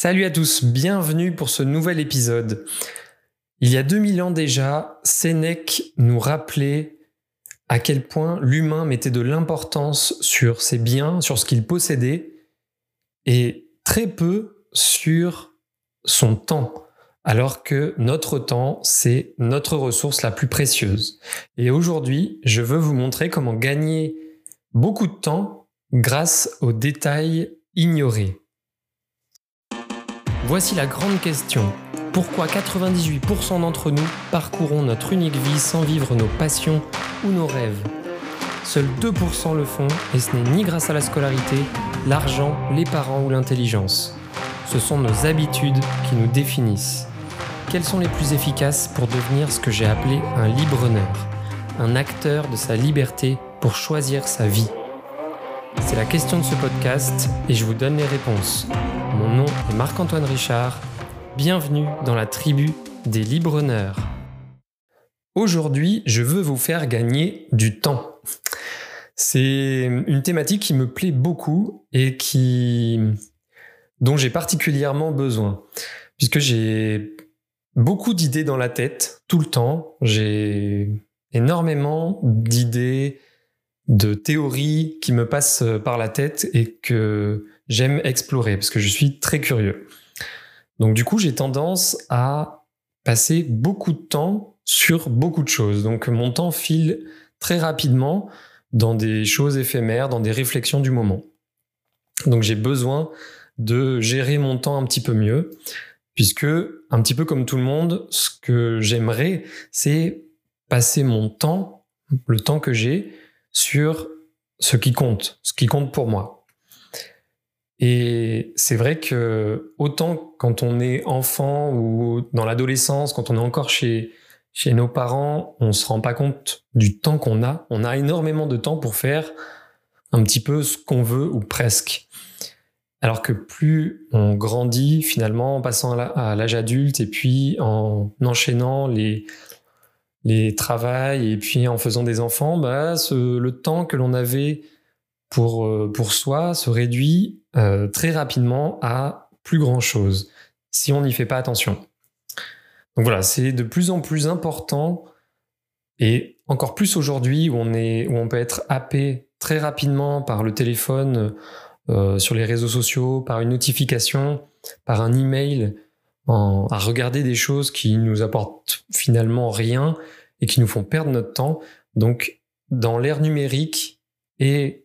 Salut à tous, bienvenue pour ce nouvel épisode. Il y a 2000 ans déjà, Sénèque nous rappelait à quel point l'humain mettait de l'importance sur ses biens, sur ce qu'il possédait, et très peu sur son temps, alors que notre temps, c'est notre ressource la plus précieuse. Et aujourd'hui, je veux vous montrer comment gagner beaucoup de temps grâce aux détails ignorés. Voici la grande question. Pourquoi 98% d'entre nous parcourons notre unique vie sans vivre nos passions ou nos rêves? Seuls 2% le font et ce n'est ni grâce à la scolarité, l'argent, les parents ou l'intelligence. Ce sont nos habitudes qui nous définissent. Quelles sont les plus efficaces pour devenir ce que j'ai appelé un libre-honneur? Un acteur de sa liberté pour choisir sa vie C'est la question de ce podcast et je vous donne les réponses. Mon nom est Marc-Antoine Richard. Bienvenue dans la tribu des libre-honneurs. Aujourd'hui, je veux vous faire gagner du temps. C'est une thématique qui me plaît beaucoup et qui dont j'ai particulièrement besoin puisque j'ai beaucoup d'idées dans la tête tout le temps, j'ai énormément d'idées, de théories qui me passent par la tête et que j'aime explorer parce que je suis très curieux. Donc du coup, j'ai tendance à passer beaucoup de temps sur beaucoup de choses. Donc mon temps file très rapidement dans des choses éphémères, dans des réflexions du moment. Donc j'ai besoin de gérer mon temps un petit peu mieux, puisque un petit peu comme tout le monde, ce que j'aimerais, c'est passer mon temps, le temps que j'ai, sur ce qui compte, ce qui compte pour moi. Et c'est vrai que autant quand on est enfant ou dans l'adolescence, quand on est encore chez, chez nos parents, on se rend pas compte du temps qu'on a. On a énormément de temps pour faire un petit peu ce qu'on veut ou presque. Alors que plus on grandit finalement en passant à l'âge adulte et puis en enchaînant les, les travails et puis en faisant des enfants, bah, le temps que l'on avait pour, euh, pour soi se réduit euh, très rapidement à plus grand chose si on n'y fait pas attention. Donc voilà, c'est de plus en plus important et encore plus aujourd'hui où on où on peut être happé très rapidement par le téléphone, euh, sur les réseaux sociaux, par une notification, par un email, en, à regarder des choses qui nous apportent finalement rien et qui nous font perdre notre temps. Donc dans l'ère numérique et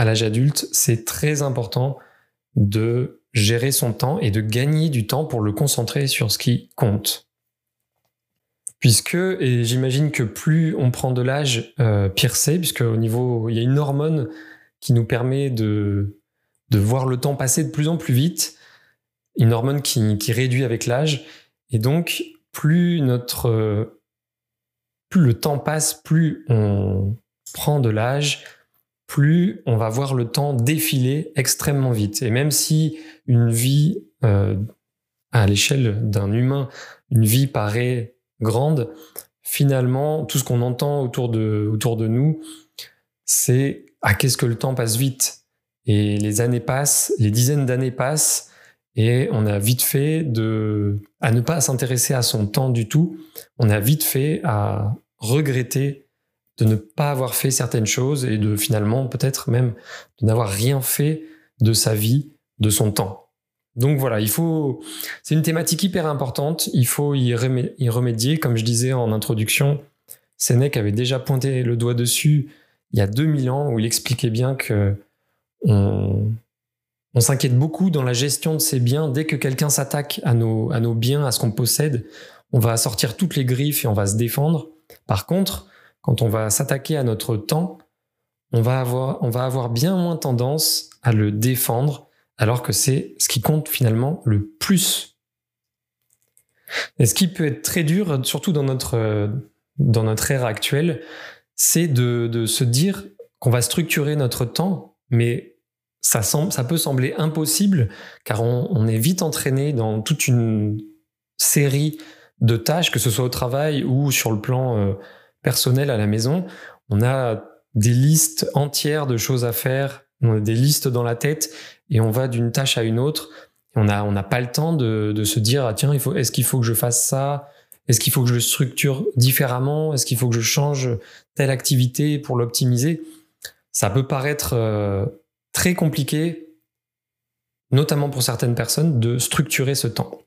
à l'âge adulte, c'est très important de gérer son temps et de gagner du temps pour le concentrer sur ce qui compte. Puisque, et j'imagine que plus on prend de l'âge, euh, pire c'est, puisque au niveau, il y a une hormone qui nous permet de, de voir le temps passer de plus en plus vite, une hormone qui, qui réduit avec l'âge, et donc plus notre, plus le temps passe, plus on prend de l'âge, plus on va voir le temps défiler extrêmement vite. Et même si une vie, euh, à l'échelle d'un humain, une vie paraît grande, finalement, tout ce qu'on entend autour de, autour de nous, c'est à qu'est-ce que le temps passe vite. Et les années passent, les dizaines d'années passent, et on a vite fait de, à ne pas s'intéresser à son temps du tout. On a vite fait à regretter de ne pas avoir fait certaines choses et de finalement peut-être même de n'avoir rien fait de sa vie, de son temps. Donc voilà, il faut, c'est une thématique hyper importante, il faut y, remédier. Comme je disais en introduction, Sénèque avait déjà pointé le doigt dessus il y a 2000 ans où il expliquait bien que on, s'inquiète beaucoup dans la gestion de ses biens. Dès que quelqu'un s'attaque à nos, à nos biens, à ce qu'on possède, on va sortir toutes les griffes et on va se défendre. Par contre, quand on va s'attaquer à notre temps, on va avoir, on va avoir bien moins tendance à le défendre, alors que c'est ce qui compte finalement le plus. Et ce qui peut être très dur, surtout dans notre, dans notre ère actuelle, c'est de, de se dire qu'on va structurer notre temps, mais ça, semble, ça peut sembler impossible, car on, on est vite entraîné dans toute une série de tâches, que ce soit au travail ou sur le plan euh, personnel à la maison. On a des listes entières de choses à faire, on a des listes dans la tête et on va d'une tâche à une autre. On n'a on pas le temps de, de, se dire, ah, tiens, est-ce qu'il faut que je fasse ça? Est-ce qu'il faut que je structure différemment? Est-ce qu'il faut que je change telle activité pour l'optimiser? Ça peut paraître euh, très compliqué, notamment pour certaines personnes, de structurer ce temps.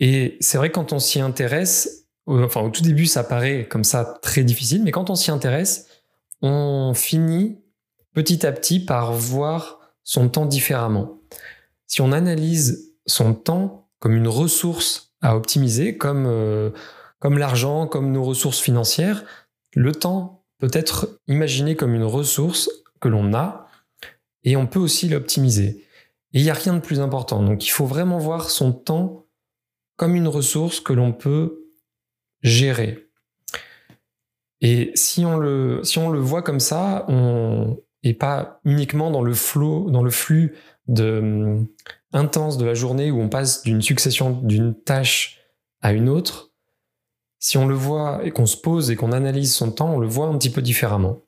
Et c'est vrai quand on s'y intéresse, enfin au tout début ça paraît comme ça très difficile, mais quand on s'y intéresse, on finit petit à petit par voir son temps différemment. Si on analyse son temps comme une ressource à optimiser, comme, euh, comme l'argent, comme nos ressources financières, le temps peut être imaginé comme une ressource que l'on a et on peut aussi l'optimiser. Et il n'y a rien de plus important. Donc il faut vraiment voir son temps comme une ressource que l'on peut gérer. Et si on le, si on le voit comme ça, on, et pas uniquement dans le flow, dans le flux de, hum, intense de la journée où on passe d'une succession d'une tâche à une autre, si on le voit et qu'on se pose et qu'on analyse son temps, on le voit un petit peu différemment.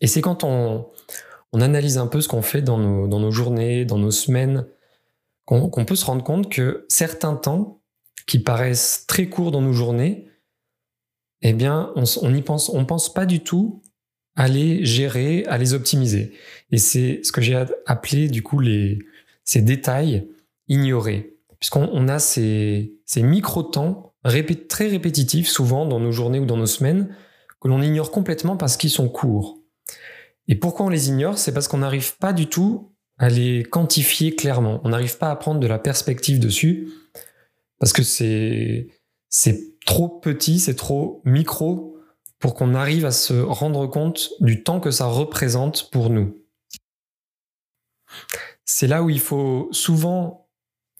Et c'est quand on, on analyse un peu ce qu'on fait dans nos, dans nos journées, dans nos semaines, qu'on peut se rendre compte que certains temps qui paraissent très courts dans nos journées, eh bien, on n'y pense, on pense pas du tout à les gérer, à les optimiser. Et c'est ce que j'ai appelé du coup les, ces détails ignorés, puisqu'on a ces, ces micro-temps très répétitifs, souvent dans nos journées ou dans nos semaines, que l'on ignore complètement parce qu'ils sont courts. Et pourquoi on les ignore? C'est parce qu'on n'arrive pas du tout à les quantifier clairement. On n'arrive pas à prendre de la perspective dessus parce que c'est c'est trop petit, c'est trop micro pour qu'on arrive à se rendre compte du temps que ça représente pour nous. C'est là où il faut souvent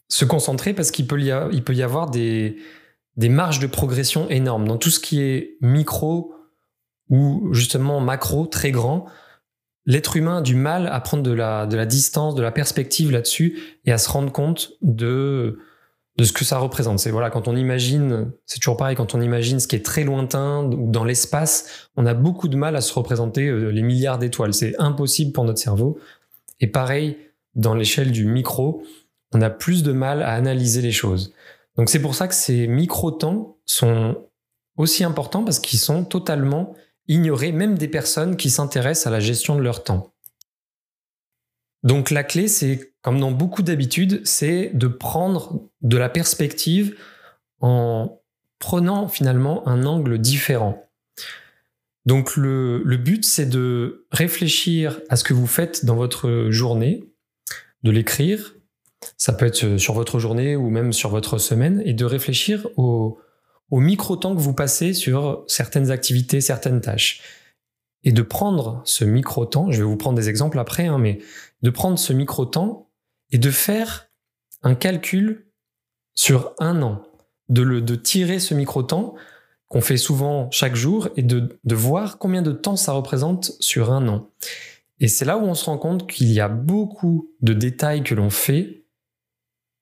se concentrer parce qu'il peut, y il peut y avoir des, des marges de progression énormes. Dans tout ce qui est micro ou justement macro, très grand, l'être humain a du mal à prendre de la, de la distance, de la perspective là-dessus et à se rendre compte de, de ce que ça représente. C'est voilà, quand on imagine, c'est toujours pareil, quand on imagine ce qui est très lointain ou dans l'espace, on a beaucoup de mal à se représenter euh, les milliards d'étoiles. C'est impossible pour notre cerveau. Et pareil, dans l'échelle du micro, on a plus de mal à analyser les choses. Donc c'est pour ça que ces micro-temps sont aussi importants parce qu'ils sont totalement ignorer même des personnes qui s'intéressent à la gestion de leur temps. Donc la clé, c'est, comme dans beaucoup d'habitudes, c'est de prendre de la perspective en prenant finalement un angle différent. Donc le, but, c'est de réfléchir à ce que vous faites dans votre journée, de l'écrire, ça peut être sur votre journée ou même sur votre semaine, et de réfléchir au, au micro-temps que vous passez sur certaines activités, certaines tâches. Et de prendre ce micro-temps, je vais vous prendre des exemples après, hein, mais de prendre ce micro-temps et de faire un calcul sur un an, de, le, de tirer ce micro-temps qu'on fait souvent chaque jour et de, de voir combien de temps ça représente sur un an. Et c'est là où on se rend compte qu'il y a beaucoup de détails que l'on fait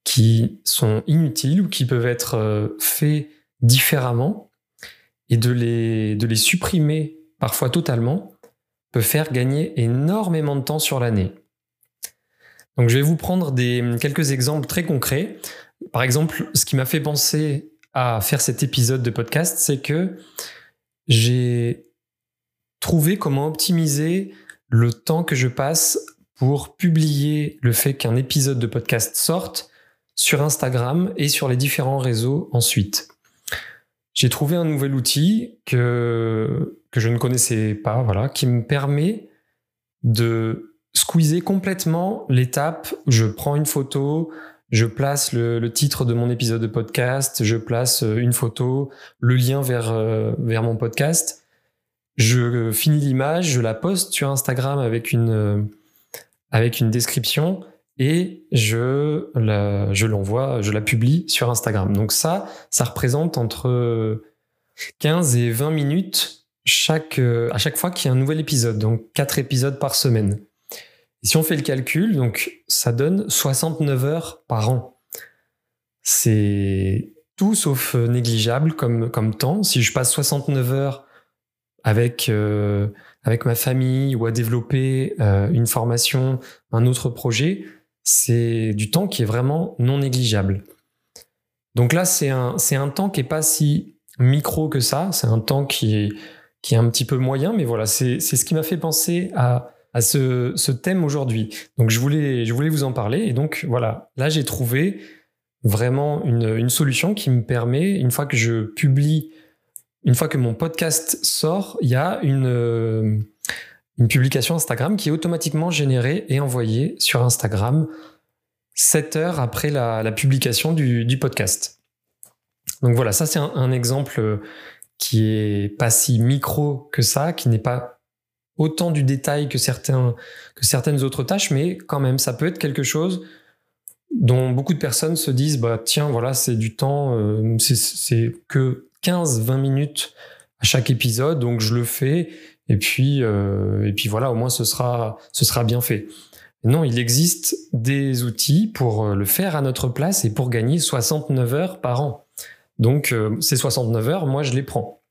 qui sont inutiles ou qui peuvent être euh, faits différemment et de les, de les supprimer parfois totalement peut faire gagner énormément de temps sur l'année. Donc je vais vous prendre des, quelques exemples très concrets. Par exemple, ce qui m'a fait penser à faire cet épisode de podcast, c'est que j'ai trouvé comment optimiser le temps que je passe pour publier le fait qu'un épisode de podcast sorte sur Instagram et sur les différents réseaux ensuite j'ai trouvé un nouvel outil que, que je ne connaissais pas, voilà, qui me permet de squeezer complètement l'étape. Je prends une photo, je place le, titre de mon épisode de podcast, je place euh, une photo, le lien vers, euh, vers mon podcast. Je finis l'image, je la poste sur Instagram avec une, euh, avec une description et je la, je l'envoie, je la publie sur Instagram. Donc ça, ça représente entre 15 et 20 minutes chaque, à chaque fois qu'il y a un nouvel épisode, donc 4 épisodes par semaine. Et si on fait le calcul, donc ça donne 69 heures par an. C'est tout sauf négligeable comme, comme temps. Si je passe 69 heures avec, euh, avec ma famille ou à développer euh, une formation, un autre projet, c'est du temps qui est vraiment non négligeable. Donc là, c'est un, c'est un temps qui est pas si micro que ça, c'est un temps qui est, qui est un petit peu moyen, mais voilà, c'est, c'est ce qui m'a fait penser à, à ce, ce thème aujourd'hui. Donc je voulais, je voulais vous en parler, et donc voilà, là j'ai trouvé vraiment une, une solution qui me permet, une fois que je publie, une fois que mon podcast sort, il y a une, une publication Instagram qui est automatiquement générée et envoyée sur Instagram 7 heures après la, publication du, podcast. Donc voilà, ça c'est un, exemple qui est pas si micro que ça, qui n'est pas autant du détail que certaines autres tâches, mais quand même, ça peut être quelque chose dont beaucoup de personnes se disent, bah tiens, voilà, c'est du temps, euh, c'est que 15-20 minutes à chaque épisode, donc je le fais, et puis, euh, et puis voilà, au moins ce sera, ce sera bien fait. Non, il existe des outils pour euh, le faire à notre place et pour gagner 69 heures par an. Donc euh, ces 69 heures, moi je les prends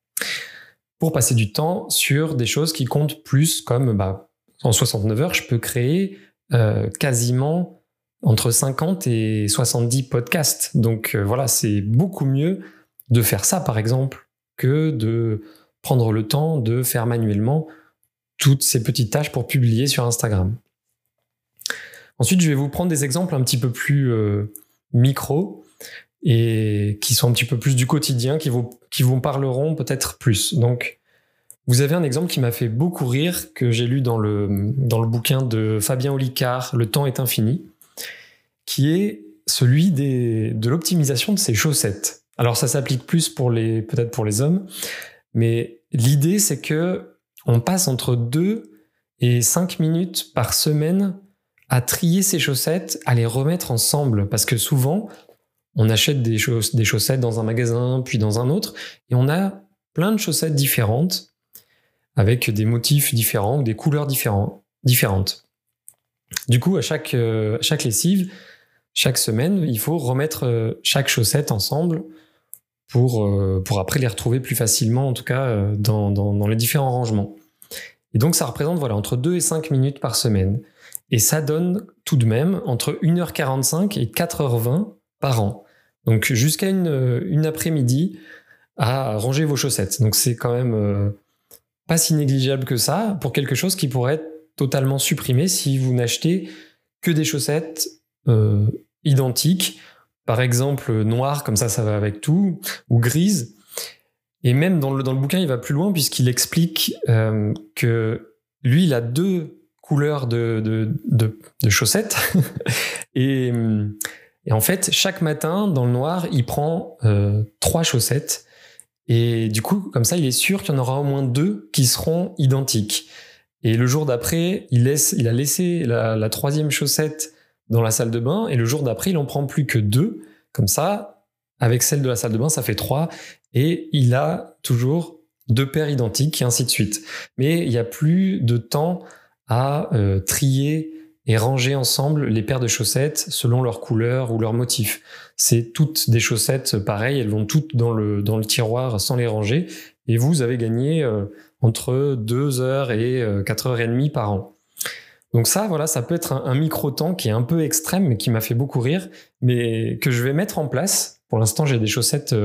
pour passer du temps sur des choses qui comptent plus, comme bah, en 69 heures, je peux créer quasiment entre 50 et 70 podcasts. Donc voilà, c'est beaucoup mieux de faire ça par exemple que de prendre le temps de faire manuellement toutes ces petites tâches pour publier sur Instagram. Ensuite, je vais vous prendre des exemples un petit peu plus euh, micro et qui sont un petit peu plus du quotidien, qui vous, qui vous parleront peut-être plus. Donc, vous avez un exemple qui m'a fait beaucoup rire, que j'ai lu dans le, dans le bouquin de Fabien Olicard, Le temps est infini, qui est celui des, de l'optimisation de ses chaussettes. Alors, ça s'applique plus peut-être pour les hommes, mais l'idée, c'est que on passe entre 2 et 5 minutes par semaine à trier ses chaussettes, à les remettre ensemble. Parce que souvent, on achète des, chaussettes dans un magasin, puis dans un autre, et on a plein de chaussettes différentes, avec des motifs différents des couleurs différentes. Du coup, à chaque, euh, chaque lessive, chaque semaine, il faut remettre euh, chaque chaussette ensemble pour, euh, pour après les retrouver plus facilement, en tout cas dans, dans, dans les différents rangements. Et donc ça représente voilà, entre 2 et 5 minutes par semaine. Et ça donne tout de même entre 1h45 et 4h20 par an. Donc jusqu'à une, une après-midi à ranger vos chaussettes. Donc c'est quand même euh, pas si négligeable que ça pour quelque chose qui pourrait être totalement supprimé si vous n'achetez que des chaussettes euh, identiques. Par exemple, noires, comme ça, ça va avec tout, ou grises. Et même dans le, dans le bouquin, il va plus loin puisqu'il explique euh, que lui, il a deux couleurs de, de, chaussettes. et, et, en fait, chaque matin, dans le noir, il prend euh, trois chaussettes. Et du coup, comme ça, il est sûr qu'il y en aura au moins deux qui seront identiques. Et le jour d'après, il, laisse, il a laissé la, troisième chaussette dans la salle de bain. Et le jour d'après, il en prend plus que deux. Comme ça, avec celle de la salle de bain, ça fait trois. Et il a toujours deux paires identiques et ainsi de suite. Mais il n'y a plus de temps à euh, trier et ranger ensemble les paires de chaussettes selon leur couleur ou leur motif. C'est toutes des chaussettes pareilles, elles vont toutes dans le, dans le tiroir sans les ranger, et vous avez gagné euh, entre 2 heures et 4 euh, heures et demie par an. Donc ça, voilà, ça peut être un, micro-temps qui est un peu extrême, mais qui m'a fait beaucoup rire, mais que je vais mettre en place. Pour l'instant, j'ai des chaussettes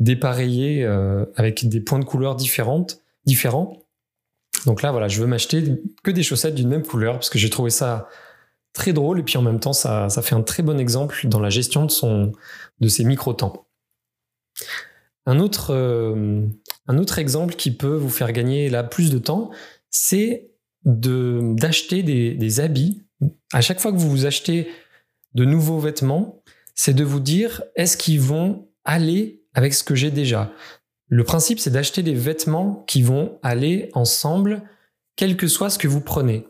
dépareillées avec des points de couleur différentes, différents, donc là, voilà, je veux m'acheter que des chaussettes d'une même couleur parce que j'ai trouvé ça très drôle et puis en même temps, ça, fait un très bon exemple dans la gestion de, son, de ses micro-temps. Un autre, euh, un autre exemple qui peut vous faire gagner là plus de temps, c'est d'acheter des, des habits. À chaque fois que vous vous achetez de nouveaux vêtements, c'est de vous dire est-ce qu'ils vont aller avec ce que j'ai déjà? Le principe, c'est d'acheter des vêtements qui vont aller ensemble, quel que soit ce que vous prenez.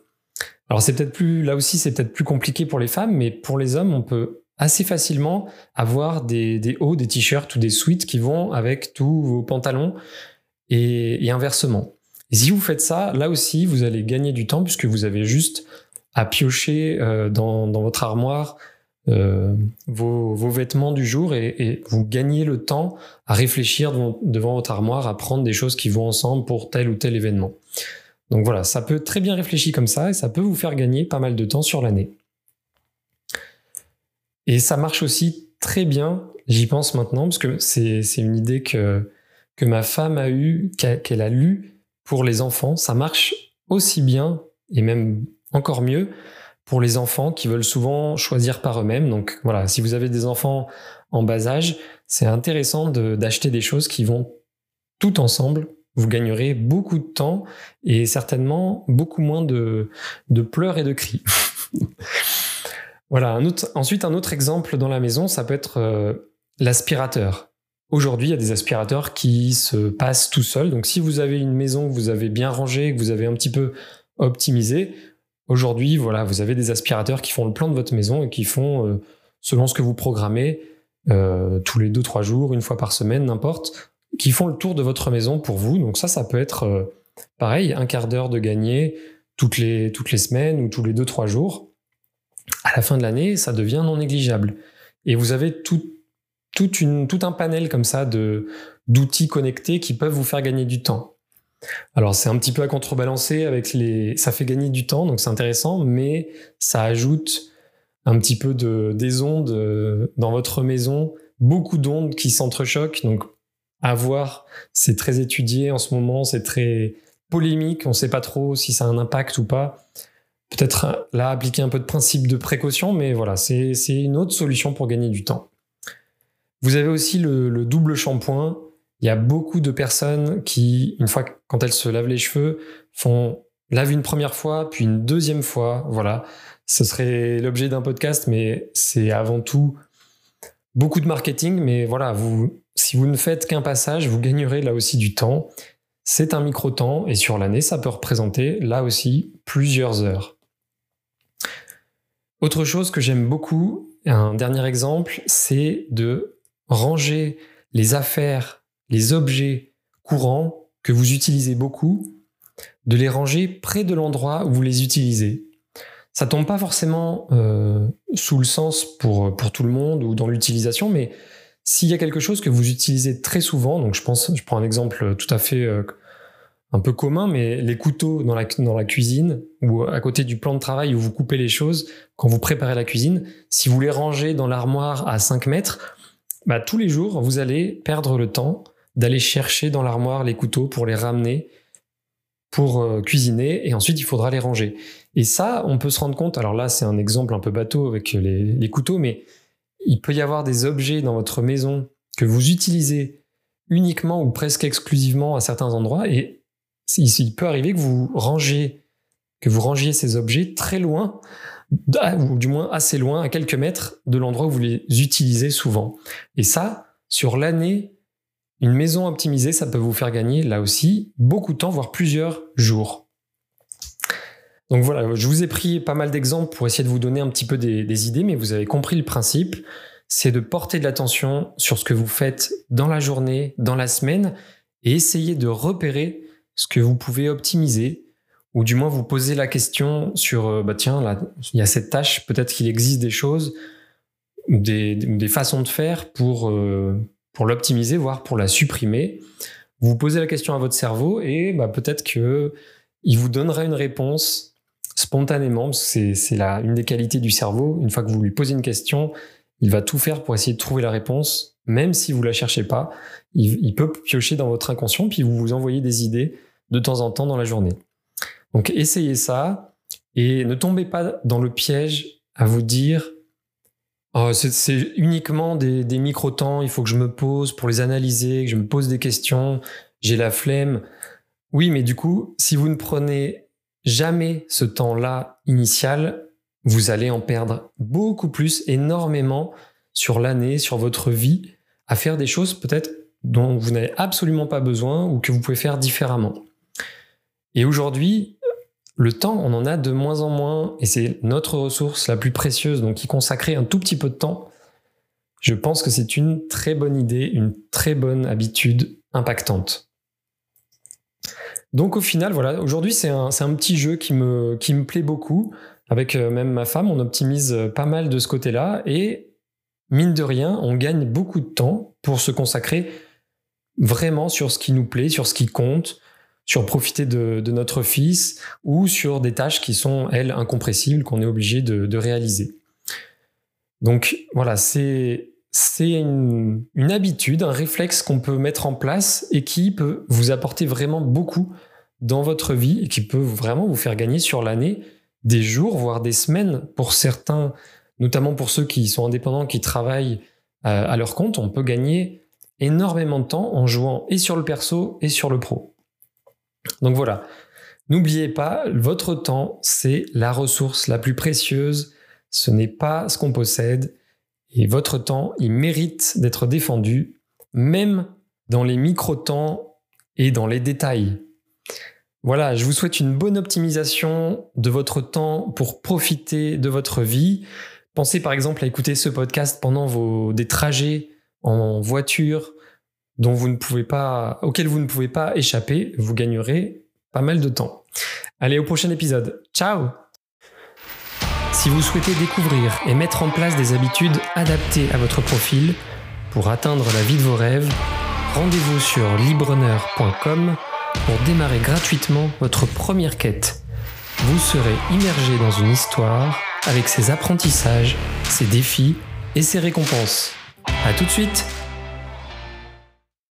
Alors c'est peut-être plus, là aussi, c'est peut-être plus compliqué pour les femmes, mais pour les hommes, on peut assez facilement avoir des, hauts, des t-shirts ou des suites qui vont avec tous vos pantalons et, inversement. Et si vous faites ça, là aussi, vous allez gagner du temps puisque vous avez juste à piocher euh, dans, votre armoire euh, vos, vêtements du jour et, vous gagnez le temps à réfléchir devant, votre armoire, à prendre des choses qui vont ensemble pour tel ou tel événement. Donc voilà, ça peut très bien réfléchir comme ça et ça peut vous faire gagner pas mal de temps sur l'année. Et ça marche aussi très bien, j'y pense maintenant, parce que c'est une idée que, que ma femme a eue, qu'elle a lue pour les enfants. Ça marche aussi bien, et même encore mieux, pour les enfants qui veulent souvent choisir par eux-mêmes. Donc voilà, si vous avez des enfants en bas âge, c'est intéressant d'acheter des choses qui vont tout ensemble. Vous gagnerez beaucoup de temps et certainement beaucoup moins de, pleurs et de cris. voilà. Ensuite, un autre exemple dans la maison, ça peut être euh, l'aspirateur. Aujourd'hui, il y a des aspirateurs qui se passent tout seuls. Donc, si vous avez une maison que vous avez bien rangée, que vous avez un petit peu optimisé, aujourd'hui, voilà, vous avez des aspirateurs qui font le plan de votre maison et qui font, euh, selon ce que vous programmez, euh, tous les deux trois jours, une fois par semaine, n'importe, qui font le tour de votre maison pour vous. Donc ça, ça peut être pareil, un quart d'heure de gagné toutes les toutes les semaines ou tous les deux trois jours à la fin de l'année, ça devient non négligeable. Et vous avez tout, une, tout un panel comme ça de, d'outils connectés qui peuvent vous faire gagner du temps. Alors c'est un petit peu à contrebalancer avec les... Ça fait gagner du temps, donc c'est intéressant, mais ça ajoute un petit peu de, des ondes euh, dans votre maison, beaucoup d'ondes qui s'entrechoquent, donc à voir, c'est très étudié en ce moment, c'est très polémique, on ne sait pas trop si ça a un impact ou pas peut-être là appliquer un peu de principe de précaution, mais voilà, c'est une autre solution pour gagner du temps. Vous avez aussi le, double shampoing. Il y a beaucoup de personnes qui, une fois quand elles se lavent les cheveux, font lave une première fois, puis une deuxième fois. Voilà, ce serait l'objet d'un podcast, mais c'est avant tout beaucoup de marketing. Mais voilà, si vous ne faites qu'un passage, vous gagnerez là aussi du temps. C'est un micro-temps et sur l'année, ça peut représenter là aussi plusieurs heures. Autre chose que j'aime beaucoup, un dernier exemple, c'est de ranger les affaires, les objets courants que vous utilisez beaucoup, de les ranger près de l'endroit où vous les utilisez. Ça tombe pas forcément euh, sous le sens pour, pour tout le monde ou dans l'utilisation, mais s'il y a quelque chose que vous utilisez très souvent, donc je pense, je prends un exemple tout à fait euh, un peu commun, mais les couteaux dans la, dans la cuisine ou à côté du plan de travail où vous coupez les choses, quand vous préparez la cuisine, si vous les rangez dans l'armoire à 5 mètres, bah, tous les jours, vous allez perdre le temps d'aller chercher dans l'armoire les couteaux pour les ramener pour euh, cuisiner et ensuite il faudra les ranger. Et ça, on peut se rendre compte, alors là c'est un exemple un peu bateau avec les, les couteaux, mais il peut y avoir des objets dans votre maison que vous utilisez uniquement ou presque exclusivement à certains endroits et il peut arriver que vous que vous rangiez ces objets très loin, ou du moins assez loin, à quelques mètres de l'endroit où vous les utilisez souvent. Et ça, sur l'année, une maison optimisée, ça peut vous faire gagner là aussi beaucoup de temps, voire plusieurs jours. Donc voilà, je vous ai pris pas mal d'exemples pour essayer de vous donner un petit peu des, des idées, mais vous avez compris le principe, c'est de porter de l'attention sur ce que vous faites dans la journée, dans la semaine, et essayer de repérer ce que vous pouvez optimiser, ou du moins vous poser la question sur, euh, bah tiens, là, il y a cette tâche, peut-être qu'il existe des choses, des, des façons de faire pour, euh, pour l'optimiser, voire pour la supprimer. Vous posez la question à votre cerveau et bah, peut-être que il vous donnera une réponse spontanément, c'est une des qualités du cerveau. Une fois que vous lui posez une question, il va tout faire pour essayer de trouver la réponse, même si vous la cherchez pas. Il, il peut piocher dans votre inconscient, puis vous vous envoyez des idées de temps en temps dans la journée. Donc essayez ça et ne tombez pas dans le piège à vous dire oh, c'est uniquement des, des micro-temps, il faut que je me pose pour les analyser, que je me pose des questions, j'ai la flemme. Oui, mais du coup, si vous ne prenez jamais ce temps-là initial, vous allez en perdre beaucoup plus, énormément sur l'année, sur votre vie, à faire des choses peut-être dont vous n'avez absolument pas besoin ou que vous pouvez faire différemment. Et aujourd'hui, le temps, on en a de moins en moins, et c'est notre ressource la plus précieuse, donc y consacrer un tout petit peu de temps, je pense que c'est une très bonne idée, une très bonne habitude impactante. Donc au final, voilà, aujourd'hui c'est un, petit jeu qui me, qui me plaît beaucoup. Avec euh, même ma femme, on optimise pas mal de ce côté-là, et mine de rien, on gagne beaucoup de temps pour se consacrer vraiment sur ce qui nous plaît, sur ce qui compte, sur profiter de, notre fils ou sur des tâches qui sont, elles, incompressibles, qu'on est obligé de, réaliser. Donc voilà, c'est une, une, habitude, un réflexe qu'on peut mettre en place et qui peut vous apporter vraiment beaucoup dans votre vie et qui peut vraiment vous faire gagner sur l'année des jours, voire des semaines pour certains, notamment pour ceux qui sont indépendants, qui travaillent euh, à leur compte. On peut gagner énormément de temps en jouant et sur le perso et sur le pro. Donc voilà, n'oubliez pas, votre temps, c'est la ressource la plus précieuse. Ce n'est pas ce qu'on possède et votre temps, il mérite d'être défendu, même dans les micro-temps et dans les détails. Voilà, je vous souhaite une bonne optimisation de votre temps pour profiter de votre vie. Pensez par exemple à écouter ce podcast pendant vos, des trajets en voiture dont vous ne pouvez pas, auxquels vous ne pouvez pas échapper. Vous gagnerez pas mal de temps. Allez, au prochain épisode. Ciao si vous souhaitez découvrir et mettre en place des habitudes adaptées à votre profil pour atteindre la vie de vos rêves, rendez-vous sur libreneur.com pour démarrer gratuitement votre première quête. Vous serez immergé dans une histoire avec ses apprentissages, ses défis et ses récompenses. A tout de suite